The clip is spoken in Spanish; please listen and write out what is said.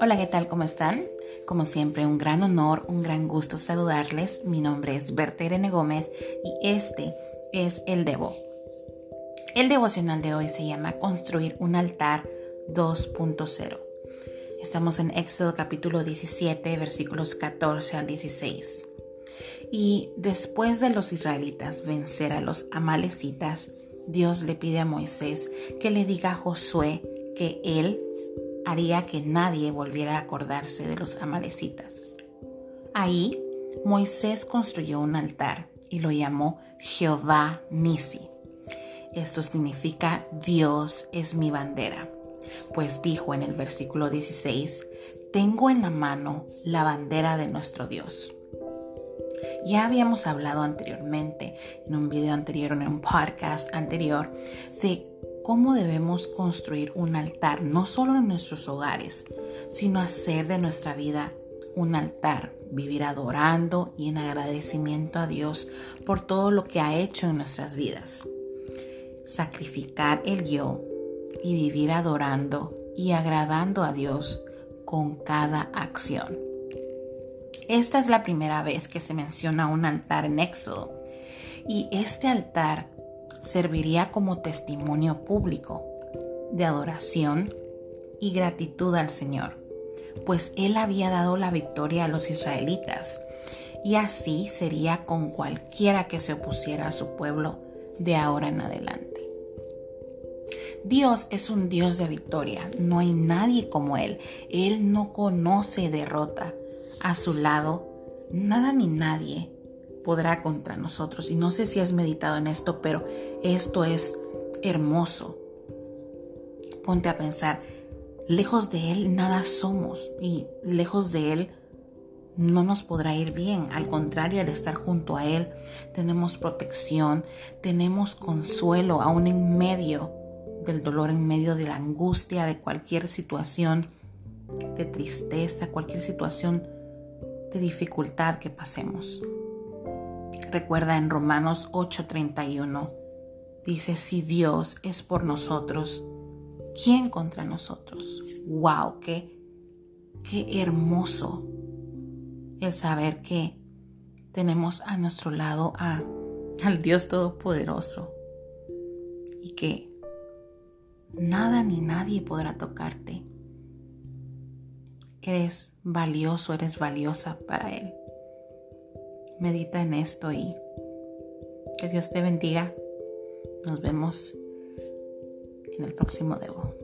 Hola, ¿qué tal? ¿Cómo están? Como siempre, un gran honor, un gran gusto saludarles. Mi nombre es Berta Irene Gómez y este es el Devo. El devocional de hoy se llama Construir un altar 2.0. Estamos en Éxodo capítulo 17, versículos 14 al 16. Y después de los israelitas vencer a los amalecitas, Dios le pide a Moisés que le diga a Josué que él haría que nadie volviera a acordarse de los amalecitas. Ahí Moisés construyó un altar y lo llamó Jehová Nisi. Esto significa Dios es mi bandera. Pues dijo en el versículo 16, tengo en la mano la bandera de nuestro Dios. Ya habíamos hablado anteriormente, en un video anterior, en un podcast anterior, de cómo debemos construir un altar, no solo en nuestros hogares, sino hacer de nuestra vida un altar, vivir adorando y en agradecimiento a Dios por todo lo que ha hecho en nuestras vidas. Sacrificar el yo y vivir adorando y agradando a Dios con cada acción. Esta es la primera vez que se menciona un altar en Éxodo y este altar serviría como testimonio público de adoración y gratitud al Señor, pues Él había dado la victoria a los israelitas, y así sería con cualquiera que se opusiera a su pueblo de ahora en adelante. Dios es un Dios de victoria, no hay nadie como Él, Él no conoce derrota. A su lado, nada ni nadie podrá contra nosotros. Y no sé si has meditado en esto, pero esto es hermoso. Ponte a pensar, lejos de Él nada somos y lejos de Él no nos podrá ir bien. Al contrario, al estar junto a Él tenemos protección, tenemos consuelo aún en medio del dolor, en medio de la angustia, de cualquier situación de tristeza, cualquier situación de dificultad que pasemos. Recuerda en Romanos 8:31, dice, si Dios es por nosotros, ¿quién contra nosotros? ¡Wow! ¡Qué, qué hermoso el saber que tenemos a nuestro lado a, al Dios Todopoderoso y que nada ni nadie podrá tocarte. Eres valioso, eres valiosa para Él. Medita en esto y que Dios te bendiga. Nos vemos en el próximo Debo.